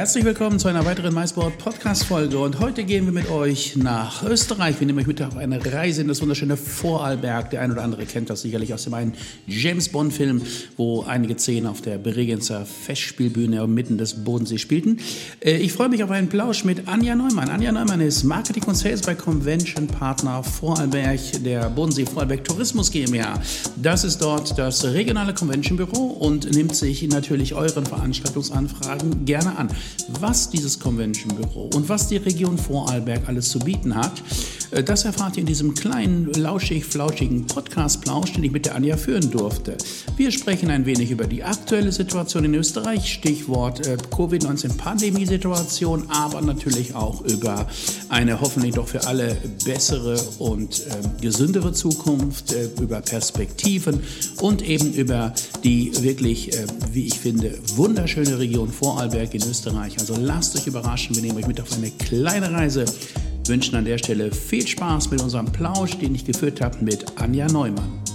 Herzlich willkommen zu einer weiteren MySport Podcast Folge und heute gehen wir mit euch nach Österreich. Wir nehmen euch mit auf eine Reise in das wunderschöne Vorarlberg. Der ein oder andere kennt das sicherlich aus dem einen James Bond Film, wo einige Szenen auf der Bregenzer Festspielbühne mitten des Bodensees spielten. Äh, ich freue mich auf einen Plausch mit Anja Neumann. Anja Neumann ist Marketing und Sales bei Convention Partner Vorarlberg der Bodensee Vorarlberg Tourismus GmbH. Das ist dort das regionale Convention Büro und nimmt sich natürlich euren Veranstaltungsanfragen gerne an was dieses Convention Büro und was die Region Vorarlberg alles zu bieten hat, äh, das erfahrt ihr in diesem kleinen, lauschig-flauschigen Podcast-Plausch, den ich mit der Anja führen durfte. Wir sprechen ein wenig über die aktuelle Situation in Österreich, Stichwort äh, Covid-19-Pandemie-Situation, aber natürlich auch über eine hoffentlich doch für alle bessere und äh, gesündere Zukunft, äh, über Perspektiven und eben über die wirklich, äh, wie ich finde, wunderschöne Region Vorarlberg in Österreich. Also lasst euch überraschen, wir nehmen euch mit auf eine kleine Reise wünschen an der Stelle viel Spaß mit unserem Plausch, den ich geführt habe mit Anja Neumann.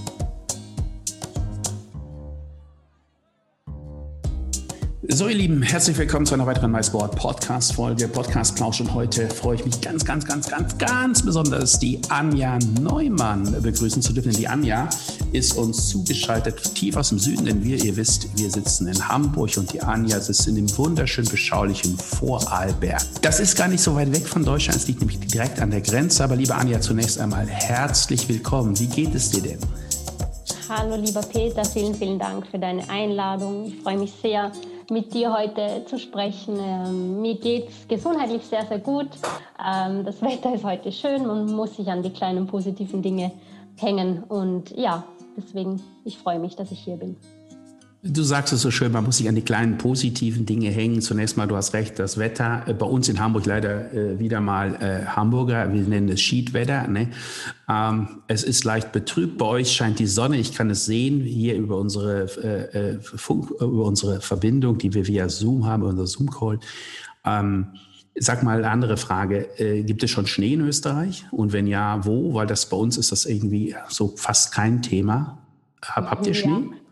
So, ihr Lieben, herzlich willkommen zu einer weiteren MySport Podcast Folge, Podcast Plausch. Und heute freue ich mich ganz, ganz, ganz, ganz, ganz besonders, die Anja Neumann begrüßen zu dürfen. Die Anja ist uns zugeschaltet, tief aus dem Süden, denn wir, ihr wisst, wir sitzen in Hamburg und die Anja sitzt in dem wunderschön beschaulichen Vorarlberg. Das ist gar nicht so weit weg von Deutschland, es liegt nämlich direkt an der Grenze. Aber liebe Anja, zunächst einmal herzlich willkommen. Wie geht es dir denn? Hallo, lieber Peter, vielen, vielen Dank für deine Einladung. Ich freue mich sehr, mit dir heute zu sprechen. Ähm, mir geht es gesundheitlich sehr, sehr gut. Ähm, das Wetter ist heute schön. Man muss sich an die kleinen positiven Dinge hängen. Und ja, deswegen, ich freue mich, dass ich hier bin. Du sagst es so schön, man muss sich an die kleinen positiven Dinge hängen. Zunächst mal, du hast recht, das Wetter äh, bei uns in Hamburg leider äh, wieder mal äh, Hamburger, wir nennen es Schiedwetter. Ne? Ähm, es ist leicht betrübt, bei euch scheint die Sonne, ich kann es sehen, hier über unsere, äh, äh Funk, über unsere Verbindung, die wir via Zoom haben, unser Zoom-Call. Ähm, Sag mal eine andere Frage. Äh, gibt es schon Schnee in Österreich? Und wenn ja, wo? Weil das bei uns ist das irgendwie so fast kein Thema. Hab, habt ihr Schnee? Ja.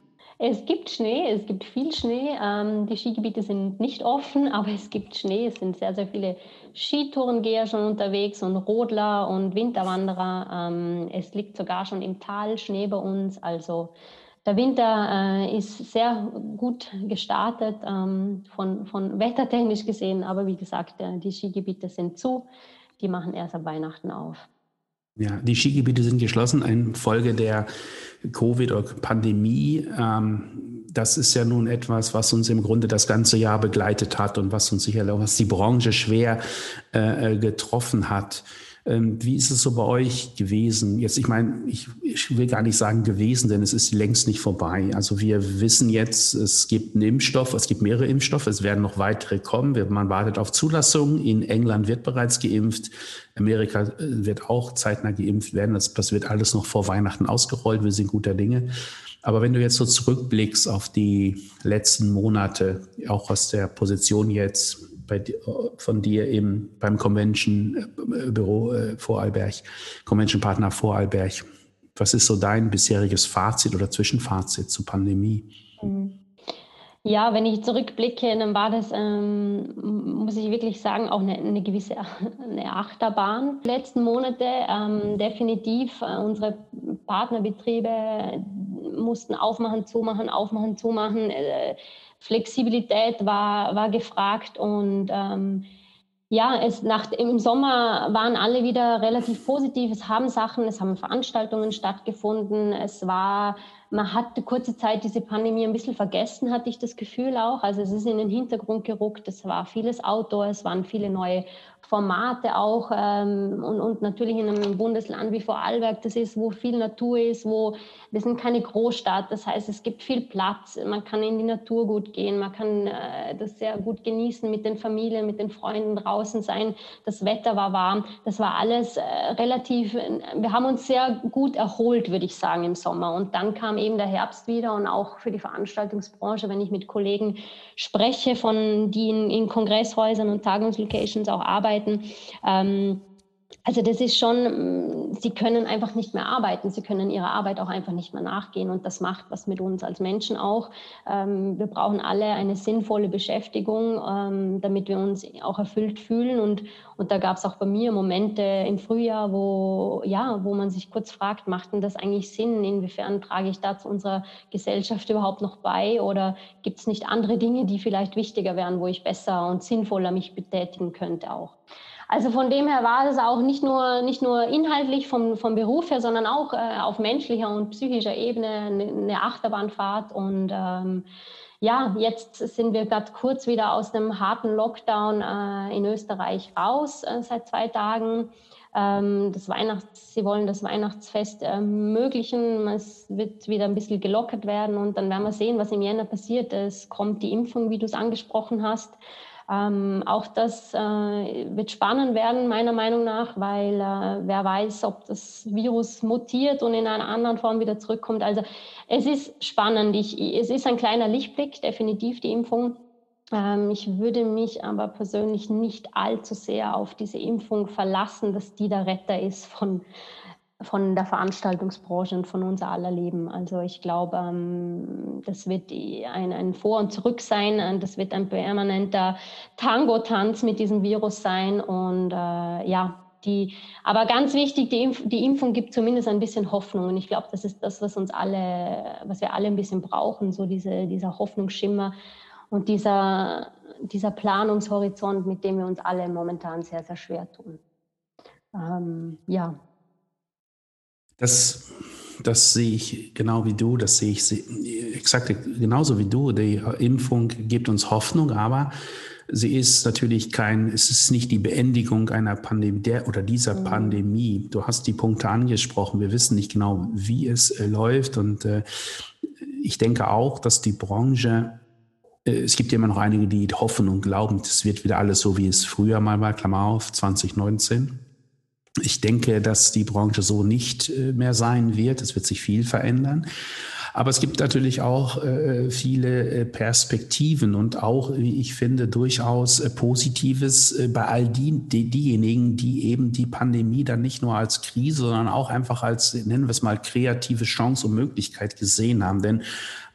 Es gibt Schnee, es gibt viel Schnee. Ähm, die Skigebiete sind nicht offen, aber es gibt Schnee. Es sind sehr, sehr viele Skitourengeher schon unterwegs und Rodler und Winterwanderer. Ähm, es liegt sogar schon im Tal Schnee bei uns. Also der Winter äh, ist sehr gut gestartet, ähm, von, von wettertechnisch gesehen. Aber wie gesagt, äh, die Skigebiete sind zu. Die machen erst ab Weihnachten auf. Ja, die Skigebiete sind geschlossen infolge der Covid- oder Pandemie. Ähm, das ist ja nun etwas, was uns im Grunde das ganze Jahr begleitet hat und was uns sicherlich auch, was die Branche schwer äh, äh getroffen hat. Ähm, wie ist es so bei euch gewesen? Jetzt, ich meine, ich, ich, will gar nicht sagen gewesen, denn es ist längst nicht vorbei. Also wir wissen jetzt, es gibt einen Impfstoff, es gibt mehrere Impfstoffe, es werden noch weitere kommen. Man wartet auf Zulassung. In England wird bereits geimpft. Amerika äh, wird auch zeitnah geimpft werden. Das, das wird alles noch vor Weihnachten ausgerollt. Wir sind guter Dinge. Aber wenn du jetzt so zurückblickst auf die letzten Monate, auch aus der Position jetzt bei, von dir eben beim Convention-Büro äh, äh, Vorarlberg, Convention-Partner Vorarlberg. Was ist so dein bisheriges Fazit oder Zwischenfazit zur Pandemie? Mhm. Ja, wenn ich zurückblicke, dann war das, ähm, muss ich wirklich sagen, auch eine, eine gewisse eine Achterbahn. Die letzten Monate ähm, definitiv äh, unsere Partnerbetriebe mussten aufmachen, zumachen, aufmachen, zumachen. Äh, Flexibilität war, war gefragt und ähm, ja, es nach, im Sommer waren alle wieder relativ positiv. Es haben Sachen, es haben Veranstaltungen stattgefunden. Es war man hat kurze Zeit diese Pandemie ein bisschen vergessen, hatte ich das Gefühl auch. Also es ist in den Hintergrund gerückt. Es war vieles Outdoor, es waren viele neue Formate auch ähm, und, und natürlich in einem Bundesland wie Vorarlberg, das ist, wo viel Natur ist, wo wir sind keine Großstadt, das heißt, es gibt viel Platz, man kann in die Natur gut gehen, man kann äh, das sehr gut genießen, mit den Familien, mit den Freunden draußen sein, das Wetter war warm, das war alles äh, relativ, wir haben uns sehr gut erholt, würde ich sagen, im Sommer und dann kam eben der Herbst wieder und auch für die Veranstaltungsbranche, wenn ich mit Kollegen spreche, von die in, in Kongresshäusern und Tagungslocations auch arbeiten. Ähm, also das ist schon, mm, sie können einfach nicht mehr arbeiten, sie können ihrer Arbeit auch einfach nicht mehr nachgehen und das macht was mit uns als Menschen auch. Ähm, wir brauchen alle eine sinnvolle Beschäftigung, ähm, damit wir uns auch erfüllt fühlen und, und da gab es auch bei mir Momente im Frühjahr, wo, ja, wo man sich kurz fragt, macht denn das eigentlich Sinn? Inwiefern trage ich da zu unserer Gesellschaft überhaupt noch bei oder gibt es nicht andere Dinge, die vielleicht wichtiger wären, wo ich besser und sinnvoller mich betätigen könnte auch? Also von dem her war es auch nicht nur, nicht nur inhaltlich vom, vom Beruf her, sondern auch äh, auf menschlicher und psychischer Ebene eine, eine Achterbahnfahrt. Und ähm, ja, jetzt sind wir gerade kurz wieder aus einem harten Lockdown äh, in Österreich raus äh, seit zwei Tagen. Ähm, das Weihnachts, sie wollen das Weihnachtsfest ermöglichen. Es wird wieder ein bisschen gelockert werden und dann werden wir sehen, was im Jänner passiert. Es kommt die Impfung, wie du es angesprochen hast. Ähm, auch das äh, wird spannend werden, meiner Meinung nach, weil äh, wer weiß, ob das Virus mutiert und in einer anderen Form wieder zurückkommt. Also es ist spannend. Ich, es ist ein kleiner Lichtblick, definitiv die Impfung. Ähm, ich würde mich aber persönlich nicht allzu sehr auf diese Impfung verlassen, dass die der Retter ist von von der Veranstaltungsbranche und von unser aller Leben. Also ich glaube, ähm, das wird ein, ein Vor und Zurück sein. Das wird ein permanenter Tango-Tanz mit diesem Virus sein. Und äh, ja, die, aber ganz wichtig, die, Impf die Impfung gibt zumindest ein bisschen Hoffnung. Und ich glaube, das ist das, was uns alle, was wir alle ein bisschen brauchen, so diese, dieser Hoffnungsschimmer und dieser, dieser Planungshorizont, mit dem wir uns alle momentan sehr, sehr schwer tun. Ähm, ja, das, das sehe ich genau wie du, das sehe ich exakt genauso wie du. Die Impfung gibt uns Hoffnung, aber sie ist natürlich kein, es ist nicht die Beendigung einer Pandemie der, oder dieser mhm. Pandemie. Du hast die Punkte angesprochen. Wir wissen nicht genau, wie es äh, läuft. Und äh, ich denke auch, dass die Branche äh, es gibt ja immer noch einige, die hoffen und glauben, es wird wieder alles so, wie es früher mal war, Klammer auf, 2019. Ich denke, dass die Branche so nicht äh, mehr sein wird. Es wird sich viel verändern. Aber es gibt natürlich auch äh, viele äh, Perspektiven und auch, wie ich finde, durchaus Positives bei all die, die, diejenigen, die eben die Pandemie dann nicht nur als Krise, sondern auch einfach als, nennen wir es mal, kreative Chance und Möglichkeit gesehen haben. Denn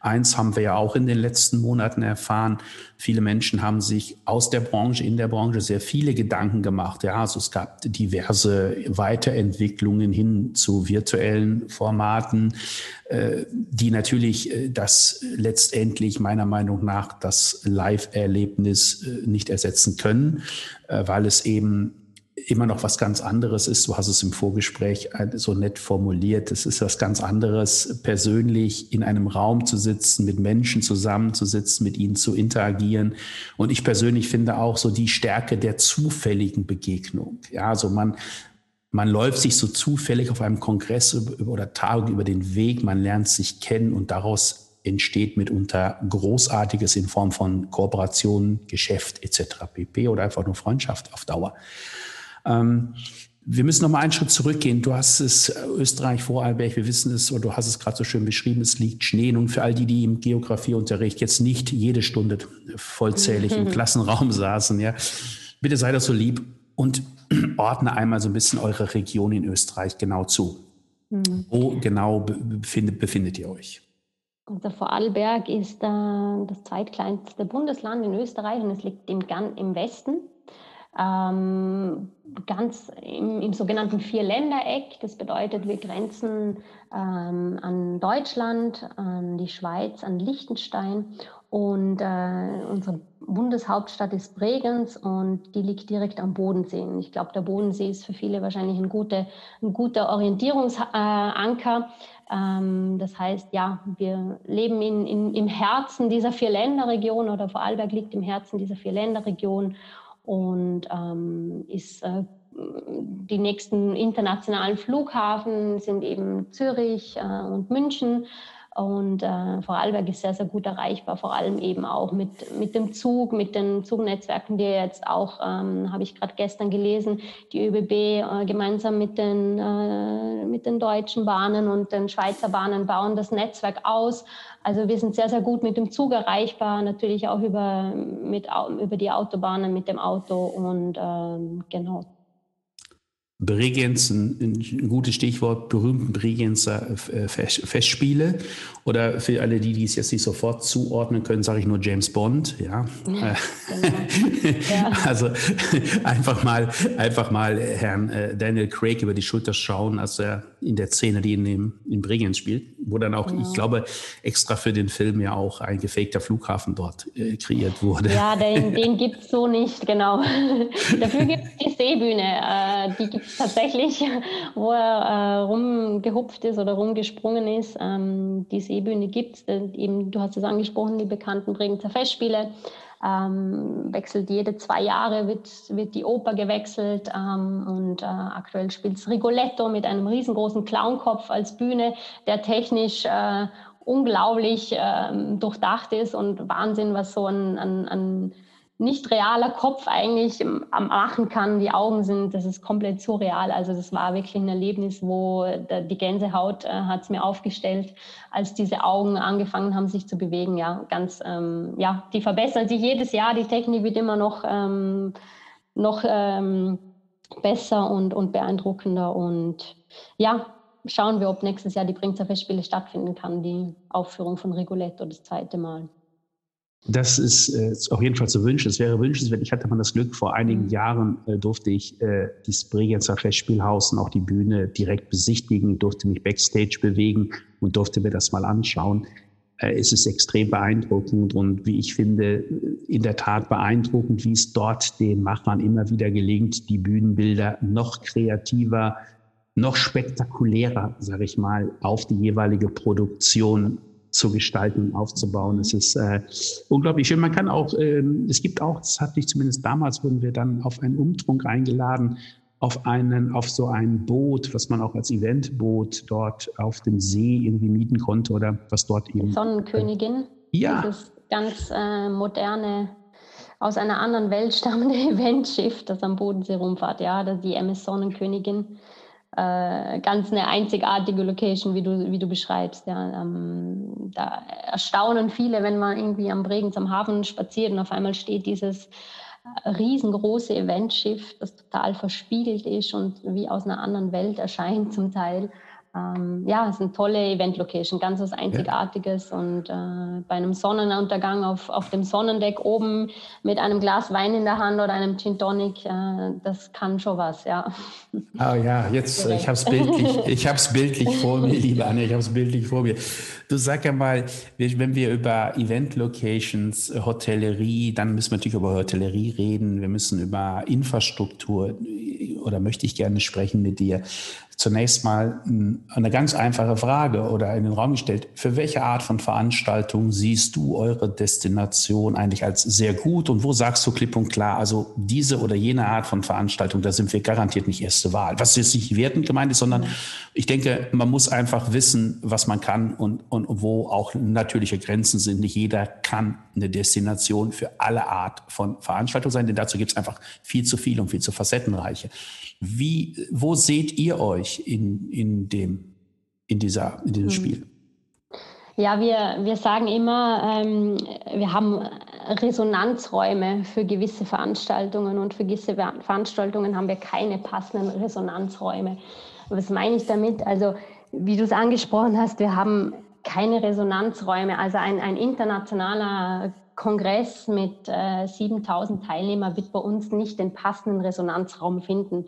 Eins haben wir ja auch in den letzten Monaten erfahren. Viele Menschen haben sich aus der Branche, in der Branche sehr viele Gedanken gemacht. Ja, also es gab diverse Weiterentwicklungen hin zu virtuellen Formaten, äh, die natürlich äh, das letztendlich meiner Meinung nach das Live-Erlebnis äh, nicht ersetzen können, weil es eben immer noch was ganz anderes ist. Du hast es im Vorgespräch äh, so nett formuliert. Es ist was ganz anderes, persönlich in einem Raum zu sitzen, mit Menschen zusammenzusitzen, mit ihnen zu interagieren. Und ich persönlich finde auch so die Stärke der zufälligen Begegnung. Ja, also man, man läuft sich so zufällig auf einem Kongress oder Tagung über den Weg, man lernt sich kennen und daraus entsteht mitunter Großartiges in Form von Kooperation, Geschäft etc. pp. oder einfach nur Freundschaft auf Dauer. Ähm, wir müssen noch mal einen Schritt zurückgehen. Du hast es äh, Österreich, Vorarlberg, wir wissen es, oder du hast es gerade so schön beschrieben, es liegt Schnee. Nun für all die, die im Geografieunterricht jetzt nicht jede Stunde vollzählig im Klassenraum saßen, ja, bitte sei das so lieb und ordne einmal so ein bisschen eure Region in Österreich genau zu. Mhm. Wo genau befindet, befindet ihr euch? Der Vorarlberg ist äh, das zweitkleinste Bundesland in Österreich und es liegt im, im Westen ähm, ganz im, im, sogenannten Vierländereck. Das bedeutet, wir grenzen ähm, an Deutschland, an die Schweiz, an Liechtenstein Und äh, unsere Bundeshauptstadt ist Bregenz und die liegt direkt am Bodensee. Und ich glaube, der Bodensee ist für viele wahrscheinlich ein, gute, ein guter Orientierungsanker. Ähm, das heißt, ja, wir leben in, in, im Herzen dieser Vier-Länder-Region oder Vorarlberg liegt im Herzen dieser Vier-Länder-Region und ähm, ist äh, die nächsten internationalen Flughafen sind eben Zürich äh, und München. Und äh, Vorarlberg ist sehr, sehr gut erreichbar, vor allem eben auch mit, mit dem Zug, mit den Zugnetzwerken, die jetzt auch, ähm, habe ich gerade gestern gelesen, die ÖBB äh, gemeinsam mit den, äh, mit den deutschen Bahnen und den Schweizer Bahnen bauen das Netzwerk aus. Also wir sind sehr, sehr gut mit dem Zug erreichbar, natürlich auch über, mit, über die Autobahnen mit dem Auto und ähm, genau. Bregenz, ein, gutes Stichwort, berühmten Bregenzer äh, Festspiele. Oder für alle, die, die es jetzt nicht sofort zuordnen können, sage ich nur James Bond. Ja. ja, genau. ja. Also einfach mal, einfach mal Herrn äh, Daniel Craig über die Schulter schauen, als er in der Szene, die in, dem, in Bregenz spielt, wo dann auch, ja. ich glaube, extra für den Film ja auch ein gefakter Flughafen dort äh, kreiert wurde. Ja, den, den gibt es so nicht, genau. Dafür gibt es die Seebühne. Äh, die gibt tatsächlich, wo er äh, rumgehupft ist oder rumgesprungen ist. Ähm, die Seebühne gibt es. Eben, du hast es angesprochen, die bekannten Bregenzer Festspiele. Ähm, wechselt jede zwei Jahre, wird, wird die Oper gewechselt ähm, und äh, aktuell spielt es Rigoletto mit einem riesengroßen Clownkopf als Bühne, der technisch äh, unglaublich äh, durchdacht ist und Wahnsinn, was so ein, ein, ein nicht realer Kopf eigentlich am machen kann. Die Augen sind, das ist komplett surreal. Also das war wirklich ein Erlebnis, wo die Gänsehaut äh, hat es mir aufgestellt, als diese Augen angefangen haben, sich zu bewegen. Ja, ganz, ähm, ja, die verbessern sich jedes Jahr. Die Technik wird immer noch, ähm, noch ähm, besser und, und beeindruckender. Und ja, schauen wir, ob nächstes Jahr die Bringzer Festspiele stattfinden kann, die Aufführung von Rigoletto das zweite Mal. Das ist äh, auf jeden Fall zu wünschen. Es wäre wünschenswert. Ich hatte mal das Glück, vor einigen mhm. Jahren äh, durfte ich äh, das Bregenzer Festspielhaus und auch die Bühne direkt besichtigen, durfte mich backstage bewegen und durfte mir das mal anschauen. Äh, es ist extrem beeindruckend und wie ich finde, in der Tat beeindruckend, wie es dort den Machern immer wieder gelingt, die Bühnenbilder noch kreativer, noch spektakulärer, sage ich mal, auf die jeweilige Produktion zu gestalten, aufzubauen. Es ist äh, unglaublich schön. Man kann auch, äh, es gibt auch, das hatte ich zumindest damals, wurden wir dann auf einen Umtrunk eingeladen, auf einen, auf so ein Boot, was man auch als Eventboot dort auf dem See irgendwie mieten konnte oder was dort eben. Sonnenkönigin. Ja. Dieses ganz äh, moderne, aus einer anderen Welt stammende Eventschiff, das am Bodensee rumfahrt. Ja, das die MS Sonnenkönigin äh, ganz eine einzigartige Location, wie du, wie du beschreibst. Ja. Ähm, da erstaunen viele, wenn man irgendwie am Bregenz am Hafen spaziert und auf einmal steht dieses äh, riesengroße Eventschiff, das total verspiegelt ist und wie aus einer anderen Welt erscheint zum Teil. Ähm, ja, es ist eine tolle Event-Location, ganz was Einzigartiges. Ja. Und äh, bei einem Sonnenuntergang auf, auf dem Sonnendeck oben mit einem Glas Wein in der Hand oder einem Gin Tonic, äh, das kann schon was, ja. Oh ja, jetzt, Direkt. ich habe es bildlich, ich bildlich vor mir, liebe Anne, ich habe es bildlich vor mir. Du sag ja mal, wenn wir über Event-Locations, Hotellerie, dann müssen wir natürlich über Hotellerie reden, wir müssen über Infrastruktur oder möchte ich gerne sprechen mit dir zunächst mal eine ganz einfache Frage oder in den Raum gestellt. Für welche Art von Veranstaltung siehst du eure Destination eigentlich als sehr gut und wo sagst du klipp und klar, also diese oder jene Art von Veranstaltung, da sind wir garantiert nicht erste Wahl. Was jetzt nicht wertend gemeint ist, sondern ich denke, man muss einfach wissen, was man kann und, und wo auch natürliche Grenzen sind. Nicht jeder kann eine Destination für alle Art von Veranstaltung sein, denn dazu gibt es einfach viel zu viel und viel zu facettenreiche. Wie, wo seht ihr euch in, in, dem, in, dieser, in diesem hm. Spiel? Ja, wir, wir sagen immer, ähm, wir haben Resonanzräume für gewisse Veranstaltungen und für gewisse Veranstaltungen haben wir keine passenden Resonanzräume. Was meine ich damit? Also, wie du es angesprochen hast, wir haben keine Resonanzräume. Also ein, ein internationaler Kongress mit äh, 7000 Teilnehmern wird bei uns nicht den passenden Resonanzraum finden.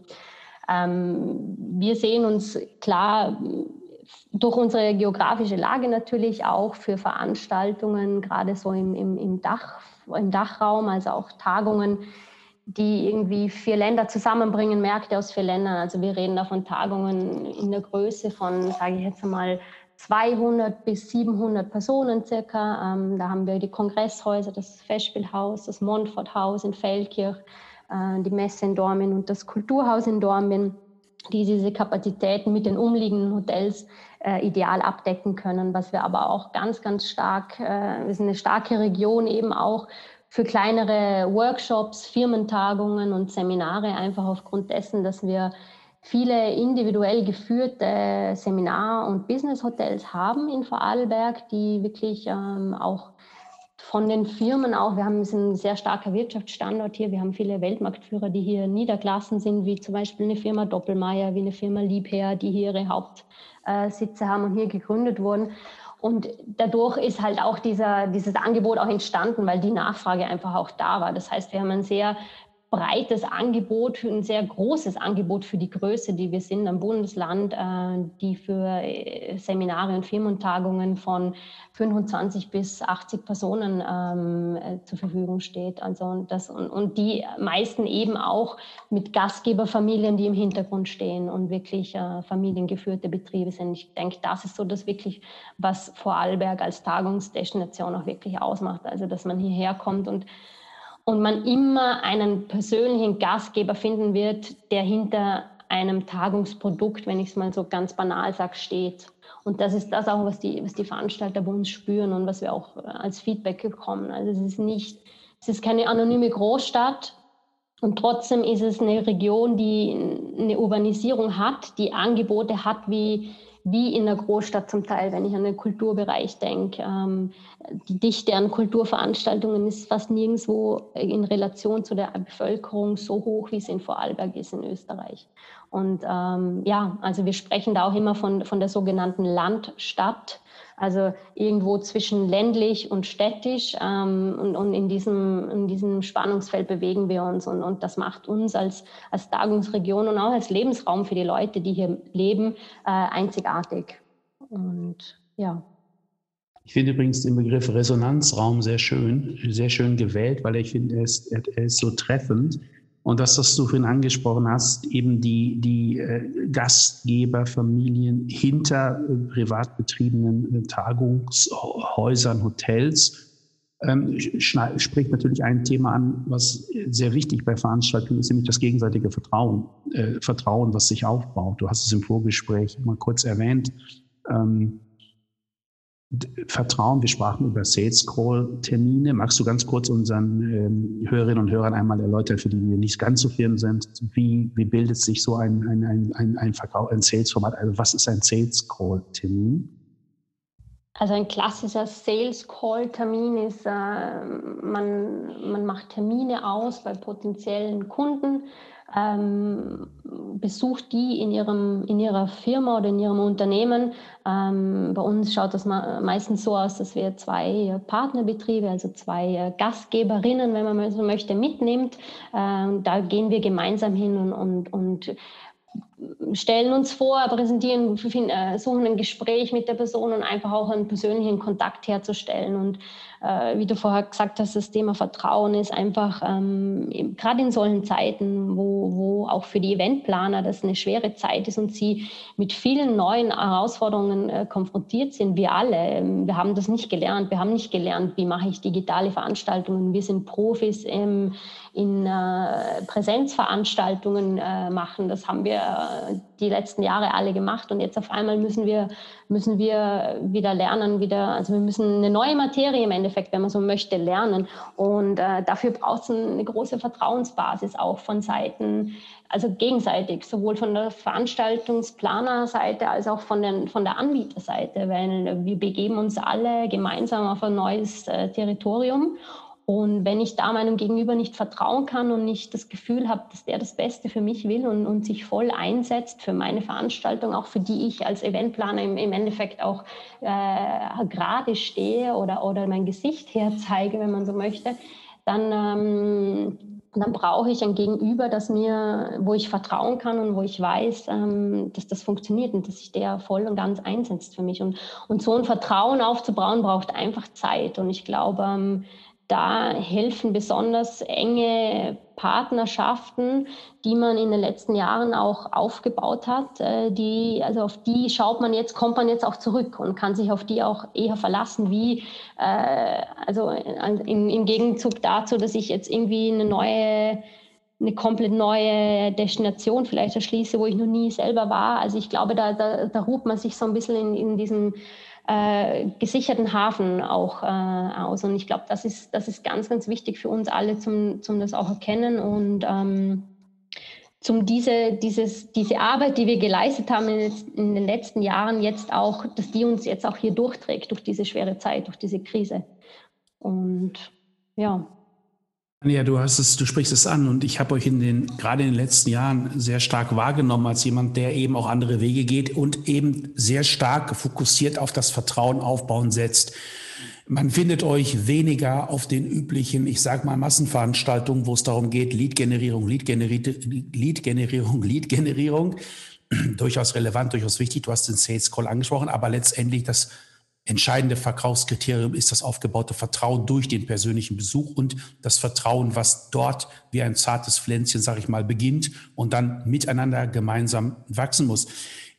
Ähm, wir sehen uns klar durch unsere geografische Lage natürlich auch für Veranstaltungen, gerade so im, im, im, Dach, im Dachraum, also auch Tagungen, die irgendwie vier Länder zusammenbringen, Märkte aus vier Ländern. Also wir reden da von Tagungen in der Größe von, sage ich jetzt mal, 200 bis 700 Personen circa. Ähm, da haben wir die Kongresshäuser, das Festspielhaus, das Montfort Haus in Feldkirch, äh, die Messe in Dormin und das Kulturhaus in Dormin, die diese Kapazitäten mit den umliegenden Hotels äh, ideal abdecken können. Was wir aber auch ganz, ganz stark, äh, wir sind eine starke Region eben auch für kleinere Workshops, Firmentagungen und Seminare, einfach aufgrund dessen, dass wir viele individuell geführte Seminar- und Business-Hotels haben in Vorarlberg, die wirklich ähm, auch von den Firmen auch, wir haben ein sehr starker Wirtschaftsstandort hier, wir haben viele Weltmarktführer, die hier niedergelassen sind, wie zum Beispiel eine Firma Doppelmayr, wie eine Firma Liebherr, die hier ihre Hauptsitze haben und hier gegründet wurden. Und dadurch ist halt auch dieser, dieses Angebot auch entstanden, weil die Nachfrage einfach auch da war. Das heißt, wir haben ein sehr breites Angebot, ein sehr großes Angebot für die Größe, die wir sind am Bundesland, äh, die für äh, Seminare und Firmentagungen von 25 bis 80 Personen ähm, äh, zur Verfügung steht. Also das, und, und die meisten eben auch mit Gastgeberfamilien, die im Hintergrund stehen und wirklich familiengeführte Betriebe sind. Ich denke, das ist so das wirklich, was Vorarlberg als Tagungsdestination auch wirklich ausmacht. Also dass man hierher kommt und und man immer einen persönlichen Gastgeber finden wird, der hinter einem Tagungsprodukt, wenn ich es mal so ganz banal sage, steht. Und das ist das auch, was die, was die Veranstalter bei uns spüren und was wir auch äh, als Feedback bekommen. Also es ist nicht, es ist keine anonyme Großstadt und trotzdem ist es eine Region, die eine Urbanisierung hat, die Angebote hat wie wie in der Großstadt zum Teil, wenn ich an den Kulturbereich denke. Ähm, die Dichte an Kulturveranstaltungen ist fast nirgendwo in Relation zu der Bevölkerung so hoch, wie es in Vorarlberg ist in Österreich. Und ähm, ja, also wir sprechen da auch immer von, von der sogenannten Landstadt. Also irgendwo zwischen ländlich und städtisch. Ähm, und, und in, diesem, in diesem Spannungsfeld bewegen wir uns. Und, und das macht uns als, als Tagungsregion und auch als Lebensraum für die Leute, die hier leben, äh, einzigartig. Und ja. Ich finde übrigens den Begriff Resonanzraum sehr schön, sehr schön gewählt, weil ich finde, er ist, er ist so treffend. Und das, was du vorhin angesprochen hast, eben die, die äh, Gastgeberfamilien hinter äh, privat betriebenen äh, Tagungshäusern, Hotels, ähm, spricht natürlich ein Thema an, was sehr wichtig bei Veranstaltungen ist, nämlich das gegenseitige Vertrauen, äh, Vertrauen, was sich aufbaut. Du hast es im Vorgespräch mal kurz erwähnt. Ähm, Vertrauen. Wir sprachen über Sales Call Termine. Magst du ganz kurz unseren ähm, Hörerinnen und Hörern einmal erläutern, für die wir nicht ganz so firm sind, wie, wie bildet sich so ein, ein, ein, ein, Verkauf, ein Sales Format? Also was ist ein Sales Call Termin? Also ein klassischer Sales Call Termin ist, äh, man, man macht Termine aus bei potenziellen Kunden ähm, besucht die in, ihrem, in ihrer Firma oder in ihrem Unternehmen. Ähm, bei uns schaut das meistens so aus, dass wir zwei Partnerbetriebe, also zwei Gastgeberinnen, wenn man so möchte, mitnimmt. Ähm, da gehen wir gemeinsam hin und, und, und stellen uns vor, präsentieren, äh, suchen ein Gespräch mit der Person und einfach auch einen persönlichen Kontakt herzustellen. Und äh, wie du vorher gesagt hast, das Thema Vertrauen ist einfach ähm, gerade in solchen Zeiten, wo, wo auch für die Eventplaner das eine schwere Zeit ist und sie mit vielen neuen Herausforderungen äh, konfrontiert sind. Wir alle, ähm, wir haben das nicht gelernt. Wir haben nicht gelernt, wie mache ich digitale Veranstaltungen. Wir sind Profis im, in äh, Präsenzveranstaltungen äh, machen. Das haben wir äh, die letzten Jahre alle gemacht und jetzt auf einmal müssen wir, müssen wir wieder lernen, wieder, also wir müssen eine neue Materie im Endeffekt, wenn man so möchte, lernen. Und äh, dafür braucht es eine große Vertrauensbasis auch von Seiten, also gegenseitig, sowohl von der Veranstaltungsplanerseite als auch von, den, von der Anbieterseite, weil wir begeben uns alle gemeinsam auf ein neues äh, Territorium und wenn ich da meinem Gegenüber nicht vertrauen kann und nicht das Gefühl habe, dass der das Beste für mich will und, und sich voll einsetzt für meine Veranstaltung, auch für die ich als Eventplaner im, im Endeffekt auch äh, gerade stehe oder, oder mein Gesicht herzeige, wenn man so möchte, dann, ähm, dann brauche ich ein Gegenüber, das mir, wo ich vertrauen kann und wo ich weiß, ähm, dass das funktioniert und dass sich der voll und ganz einsetzt für mich. Und, und so ein Vertrauen aufzubauen, braucht einfach Zeit. Und ich glaube, ähm, da helfen besonders enge Partnerschaften, die man in den letzten Jahren auch aufgebaut hat. Äh, die, also auf die schaut man jetzt, kommt man jetzt auch zurück und kann sich auf die auch eher verlassen, wie äh, also in, im Gegenzug dazu, dass ich jetzt irgendwie eine neue eine komplett neue Destination vielleicht erschließe, wo ich noch nie selber war. Also ich glaube, da, da, da ruht man sich so ein bisschen in, in diesen äh, gesicherten Hafen auch äh, aus. Und ich glaube, das ist, das ist ganz, ganz wichtig für uns alle, zum, zum das auch erkennen und ähm, zum diese, dieses, diese Arbeit, die wir geleistet haben in, in, den letzten Jahren, jetzt auch, dass die uns jetzt auch hier durchträgt durch diese schwere Zeit, durch diese Krise. Und ja. Ja, du hast es, du sprichst es an und ich habe euch in den, gerade in den letzten Jahren sehr stark wahrgenommen als jemand, der eben auch andere Wege geht und eben sehr stark fokussiert auf das Vertrauen aufbauen setzt. Man findet euch weniger auf den üblichen, ich sage mal, Massenveranstaltungen, wo es darum geht, Lead-Generierung, Lead-Generierung, Lead-Generierung. durchaus relevant, durchaus wichtig. Du hast den Sales Call angesprochen, aber letztendlich das entscheidende Verkaufskriterium ist das aufgebaute Vertrauen durch den persönlichen Besuch und das Vertrauen, was dort wie ein zartes Pflänzchen, sage ich mal, beginnt und dann miteinander gemeinsam wachsen muss.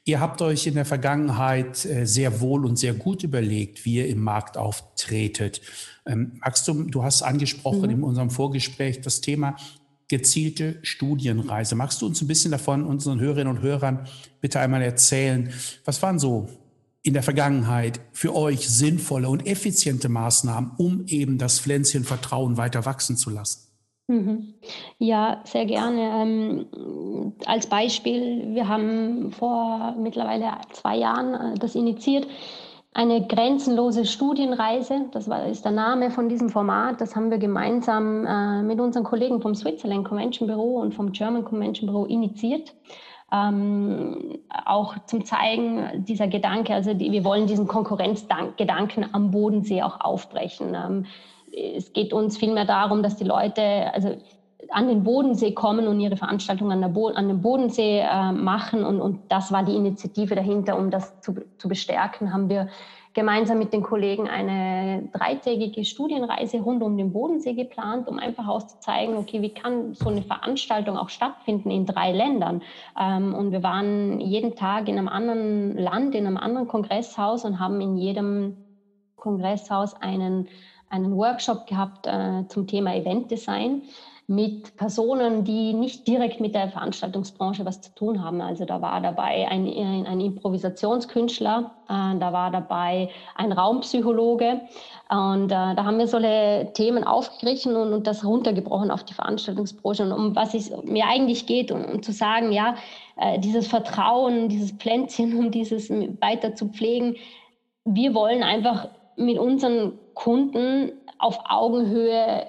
Ihr habt euch in der Vergangenheit äh, sehr wohl und sehr gut überlegt, wie ihr im Markt auftretet. Ähm, magst du, du hast angesprochen mhm. in unserem Vorgespräch das Thema gezielte Studienreise. Magst du uns ein bisschen davon, unseren Hörerinnen und Hörern, bitte einmal erzählen? Was waren so in der Vergangenheit für euch sinnvolle und effiziente Maßnahmen, um eben das Pflänzchen Vertrauen weiter wachsen zu lassen? Mhm. Ja, sehr gerne. Ähm, als Beispiel, wir haben vor mittlerweile zwei Jahren äh, das initiiert, eine grenzenlose Studienreise, das ist der Name von diesem Format, das haben wir gemeinsam äh, mit unseren Kollegen vom Switzerland Convention Büro und vom German Convention Büro initiiert ähm, auch zum Zeigen dieser Gedanke, also die, wir wollen diesen Konkurrenzgedanken am Bodensee auch aufbrechen. Ähm, es geht uns vielmehr darum, dass die Leute also an den Bodensee kommen und ihre Veranstaltungen an, an dem Bodensee äh, machen. Und, und das war die Initiative dahinter, um das zu, zu bestärken, haben wir gemeinsam mit den Kollegen eine dreitägige Studienreise rund um den Bodensee geplant, um einfach auszuzeigen, okay, wie kann so eine Veranstaltung auch stattfinden in drei Ländern. Ähm, und wir waren jeden Tag in einem anderen Land, in einem anderen Kongresshaus und haben in jedem Kongresshaus einen, einen Workshop gehabt äh, zum Thema Eventdesign mit Personen, die nicht direkt mit der Veranstaltungsbranche was zu tun haben. Also da war dabei ein, ein Improvisationskünstler, äh, da war dabei ein Raumpsychologe und äh, da haben wir solche Themen aufgegriffen und, und, das runtergebrochen auf die Veranstaltungsbranche. Und um was es mir eigentlich geht, um, um zu sagen, ja, äh, dieses Vertrauen, dieses Pflänzchen, um dieses weiter zu pflegen, wir wollen einfach mit unseren Kunden auf Augenhöhe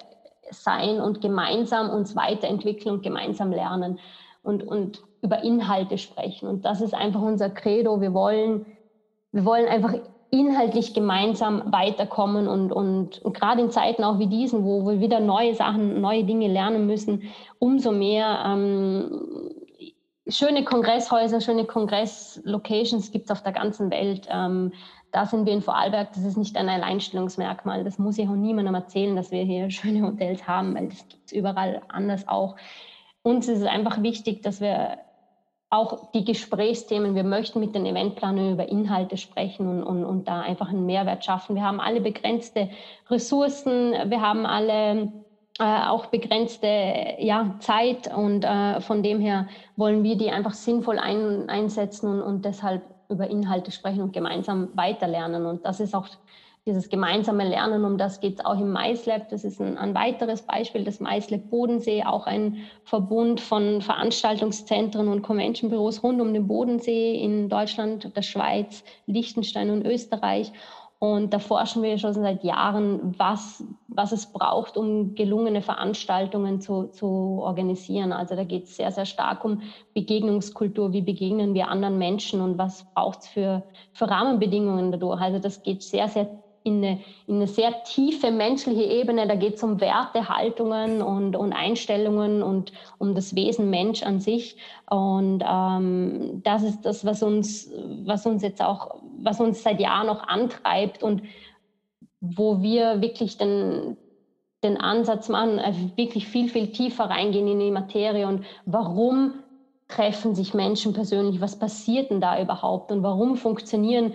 sein und gemeinsam uns weiterentwickeln und gemeinsam lernen und, und über Inhalte sprechen. Und das ist einfach unser Credo. Wir wollen, wir wollen einfach inhaltlich gemeinsam weiterkommen und, und, und gerade in Zeiten auch wie diesen, wo wir wieder neue Sachen, neue Dinge lernen müssen, umso mehr ähm, schöne Kongresshäuser, schöne Kongresslocations gibt es auf der ganzen Welt. Ähm, da sind wir in Vorarlberg, das ist nicht ein Alleinstellungsmerkmal. Das muss ich auch niemandem erzählen, dass wir hier schöne Hotels haben, weil das gibt es überall anders auch. Uns ist es einfach wichtig, dass wir auch die Gesprächsthemen, wir möchten mit den Eventplanern über Inhalte sprechen und, und, und da einfach einen Mehrwert schaffen. Wir haben alle begrenzte Ressourcen, wir haben alle äh, auch begrenzte ja, Zeit und äh, von dem her wollen wir die einfach sinnvoll ein, einsetzen und, und deshalb über Inhalte sprechen und gemeinsam weiterlernen. Und das ist auch dieses gemeinsame Lernen, um das geht es auch im MySlab. Das ist ein, ein, weiteres Beispiel, das MySlab Bodensee, auch ein Verbund von Veranstaltungszentren und Conventionbüros rund um den Bodensee in Deutschland, der Schweiz, Liechtenstein und Österreich. Und da forschen wir schon seit Jahren, was, was es braucht, um gelungene Veranstaltungen zu, zu organisieren. Also da geht es sehr, sehr stark um Begegnungskultur. Wie begegnen wir anderen Menschen und was braucht es für, für Rahmenbedingungen dadurch? Also das geht sehr, sehr in eine, in eine sehr tiefe menschliche Ebene. Da geht es um Werte, Haltungen und, und Einstellungen und um das Wesen Mensch an sich. Und ähm, das ist das, was uns, was uns jetzt auch, was uns seit Jahren noch antreibt und wo wir wirklich den, den Ansatz machen, also wirklich viel, viel tiefer reingehen in die Materie und warum treffen sich Menschen persönlich, was passiert denn da überhaupt und warum funktionieren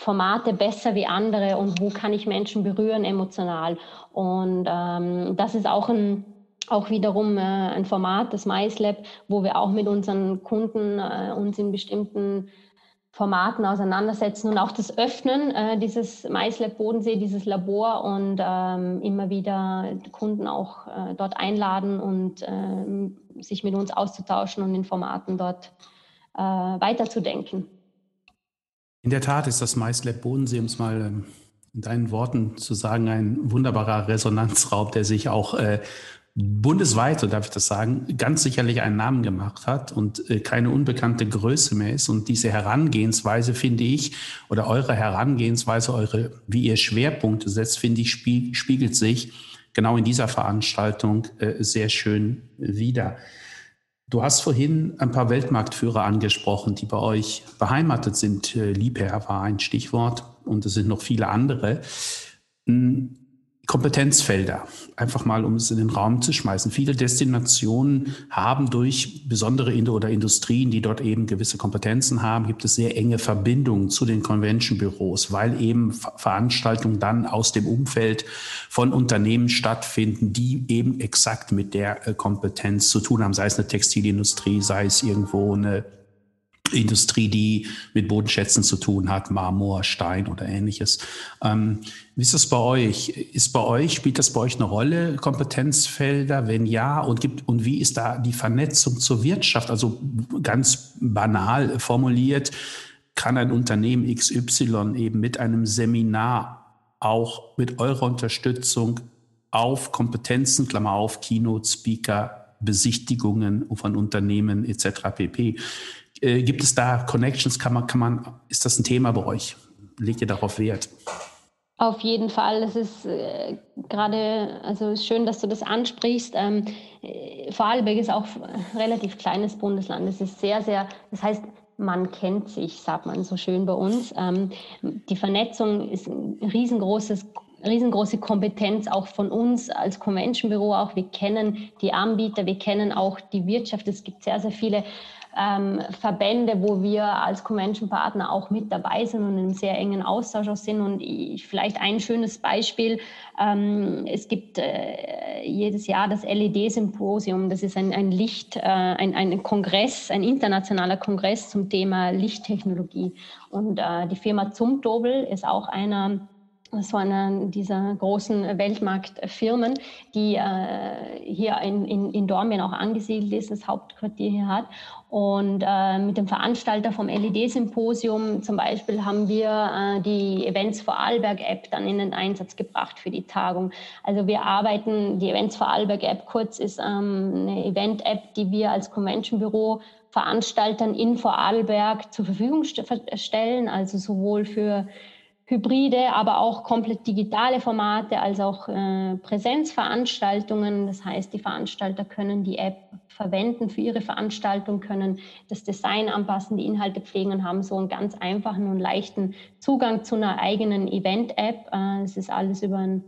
Formate besser wie andere und wo kann ich Menschen berühren emotional. Und ähm, das ist auch ein auch wiederum äh, ein Format, das MySlab, wo wir auch mit unseren Kunden äh, uns in bestimmten Formaten auseinandersetzen und auch das Öffnen äh, dieses MySlab Bodensee, dieses Labor und ähm, immer wieder Kunden auch äh, dort einladen und ähm, sich mit uns auszutauschen und in Formaten dort äh, weiterzudenken. In der Tat ist das MySlab Bodensee, um es mal ähm, in deinen Worten zu sagen, ein wunderbarer Resonanzraum, der sich auch äh, bundesweit, so darf ich das sagen, ganz sicherlich einen Namen gemacht hat und äh, keine unbekannte Größe mehr ist. Und diese Herangehensweise, finde ich, oder eure Herangehensweise, eure, wie ihr Schwerpunkte setzt, finde ich, spiegelt sich genau in dieser Veranstaltung äh, sehr schön wider. Du hast vorhin ein paar Weltmarktführer angesprochen, die bei euch beheimatet sind. Äh, Liebherr war ein Stichwort und es sind noch viele andere. Kompetenzfelder, einfach mal, um es in den Raum zu schmeißen. Viele Destinationen haben durch besondere Indo- oder Industrien, die dort eben gewisse Kompetenzen haben, gibt es sehr enge Verbindungen zu den Convention-Büros, weil eben Veranstaltungen dann aus dem Umfeld von Unternehmen stattfinden, die eben exakt mit der äh, Kompetenz zu tun haben, sei es eine Textilindustrie, sei es irgendwo eine Industrie, die mit Bodenschätzen zu tun hat, Marmor, Stein oder ähnliches. Ähm, wie ist das bei euch? Ist bei euch, spielt das bei euch eine Rolle, Kompetenzfelder? Wenn ja, und gibt, und wie ist da die Vernetzung zur Wirtschaft? Also ganz banal formuliert, kann ein Unternehmen XY eben mit einem Seminar auch mit eurer Unterstützung auf Kompetenzen, Klammer auf, Keynote, Speaker, Besichtigungen von Unternehmen etc. pp äh, gibt es da Connections? Kann man, kann man, ist das ein Thema bei euch? Legt ihr darauf Wert? Auf jeden Fall. Es ist äh, gerade, also schön, dass du das ansprichst. Ähm, äh, Vorarlberg ist auch ein relativ kleines Bundesland. Es ist sehr, sehr, das heißt, man kennt sich, sagt man so schön bei uns. Ähm, die Vernetzung ist ein riesengroßes riesengroße Kompetenz auch von uns als Convention-Büro auch. Wir kennen die Anbieter, wir kennen auch die Wirtschaft. Es gibt sehr, sehr viele ähm, Verbände, wo wir als Convention-Partner auch mit dabei sind und in einem sehr engen Austausch auch sind. Und ich, vielleicht ein schönes Beispiel, ähm, es gibt äh, jedes Jahr das LED-Symposium, das ist ein, ein Licht, äh, ein, ein Kongress, ein internationaler Kongress zum Thema Lichttechnologie. Und äh, die Firma Zumtobel ist auch einer das war eine dieser großen Weltmarktfirmen, die äh, hier in, in, in Dornbirn auch angesiedelt ist, das Hauptquartier hier hat. Und äh, mit dem Veranstalter vom LED-Symposium zum Beispiel haben wir äh, die Events for Arlberg-App dann in den Einsatz gebracht für die Tagung. Also wir arbeiten, die Events for Arlberg-App kurz ist ähm, eine Event-App, die wir als Convention-Büro Veranstaltern in Vorarlberg zur Verfügung stellen, also sowohl für hybride, aber auch komplett digitale Formate, als auch äh, Präsenzveranstaltungen. Das heißt, die Veranstalter können die App verwenden für ihre Veranstaltung, können das Design anpassen, die Inhalte pflegen und haben so einen ganz einfachen und leichten Zugang zu einer eigenen Event-App. Äh, es ist alles über ein,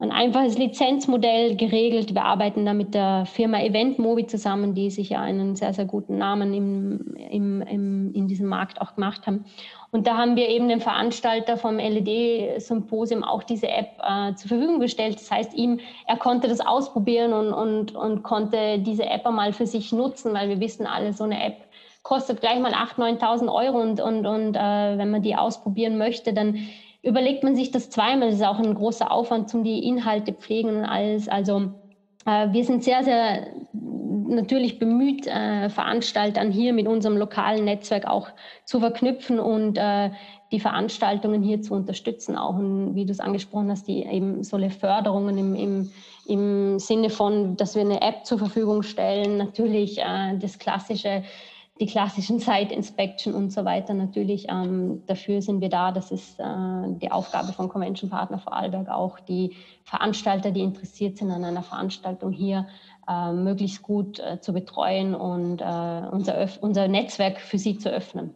ein einfaches Lizenzmodell geregelt. Wir arbeiten da mit der Firma EventMobi zusammen, die sich ja einen sehr, sehr guten Namen im, im, im, in diesem Markt auch gemacht haben. Und da haben wir eben dem Veranstalter vom LED-Symposium auch diese App äh, zur Verfügung gestellt. Das heißt, ihm, er konnte das ausprobieren und, und, und konnte diese App einmal für sich nutzen, weil wir wissen alle, so eine App kostet gleich mal 8.000, 9.000 Euro und, und, und äh, wenn man die ausprobieren möchte, dann überlegt man sich das zweimal. Das ist auch ein großer Aufwand zum die Inhalte pflegen und alles. Also äh, wir sind sehr, sehr natürlich bemüht, äh, Veranstaltern hier mit unserem lokalen Netzwerk auch zu verknüpfen und äh, die Veranstaltungen hier zu unterstützen. Auch, und wie du es angesprochen hast, die eben solche Förderungen im, im, im Sinne von, dass wir eine App zur Verfügung stellen, natürlich äh, das klassische die klassischen Site Inspection und so weiter natürlich. Ähm, dafür sind wir da. Das ist äh, die Aufgabe von Convention Partner Vorarlberg auch, die Veranstalter, die interessiert sind an einer Veranstaltung hier, äh, möglichst gut äh, zu betreuen und äh, unser, unser Netzwerk für sie zu öffnen.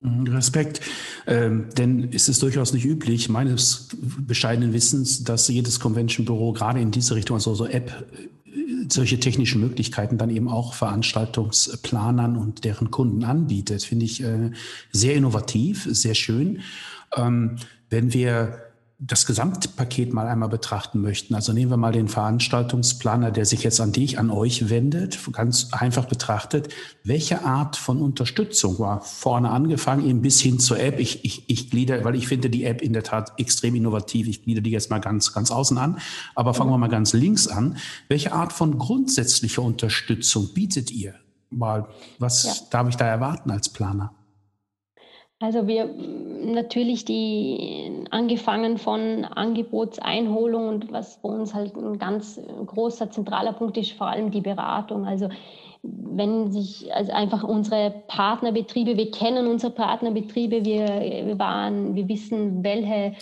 Mhm, Respekt, ähm, denn es ist durchaus nicht üblich, meines bescheidenen Wissens, dass jedes Convention-Büro gerade in diese Richtung, also so App, solche technischen Möglichkeiten dann eben auch Veranstaltungsplanern und deren Kunden anbietet. Finde ich äh, sehr innovativ, sehr schön. Ähm, wenn wir das Gesamtpaket mal einmal betrachten möchten. Also nehmen wir mal den Veranstaltungsplaner, der sich jetzt an dich, an euch wendet, ganz einfach betrachtet. Welche Art von Unterstützung war vorne angefangen, eben bis hin zur App? Ich, ich, ich glieder, weil ich finde die App in der Tat extrem innovativ. Ich glieder die jetzt mal ganz, ganz außen an. Aber fangen wir mal ganz links an. Welche Art von grundsätzlicher Unterstützung bietet ihr? Mal, was ja. darf ich da erwarten als Planer? Also wir natürlich die angefangen von Angebotseinholung und was bei uns halt ein ganz großer zentraler Punkt ist, vor allem die Beratung. Also wenn sich also einfach unsere Partnerbetriebe, wir kennen unsere Partnerbetriebe, wir, wir waren, wir wissen, welche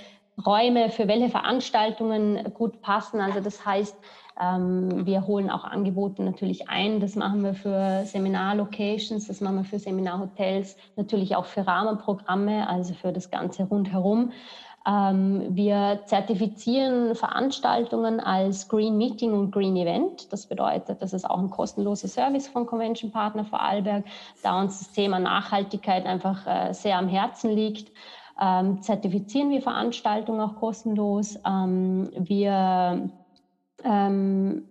Räume für welche Veranstaltungen gut passen. Also das heißt, wir holen auch Angebote natürlich ein. Das machen wir für Seminarlocations, das machen wir für Seminarhotels, natürlich auch für Rahmenprogramme, also für das Ganze rundherum. Ähm, wir zertifizieren Veranstaltungen als Green Meeting und Green Event. Das bedeutet, das ist auch ein kostenloser Service von Convention Partner Vorarlberg, da uns das Thema Nachhaltigkeit einfach äh, sehr am Herzen liegt. Ähm, zertifizieren wir Veranstaltungen auch kostenlos. wir ähm,